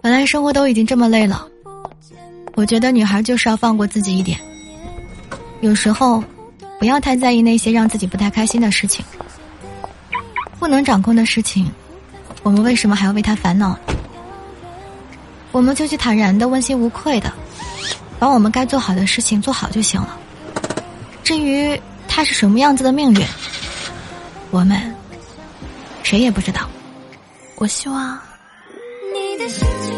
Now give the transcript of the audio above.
本来生活都已经这么累了，我觉得女孩就是要放过自己一点。有时候，不要太在意那些让自己不太开心的事情。不能掌控的事情，我们为什么还要为他烦恼？我们就去坦然的、问心无愧的，把我们该做好的事情做好就行了。至于他是什么样子的命运，我们谁也不知道。我希望你的心情。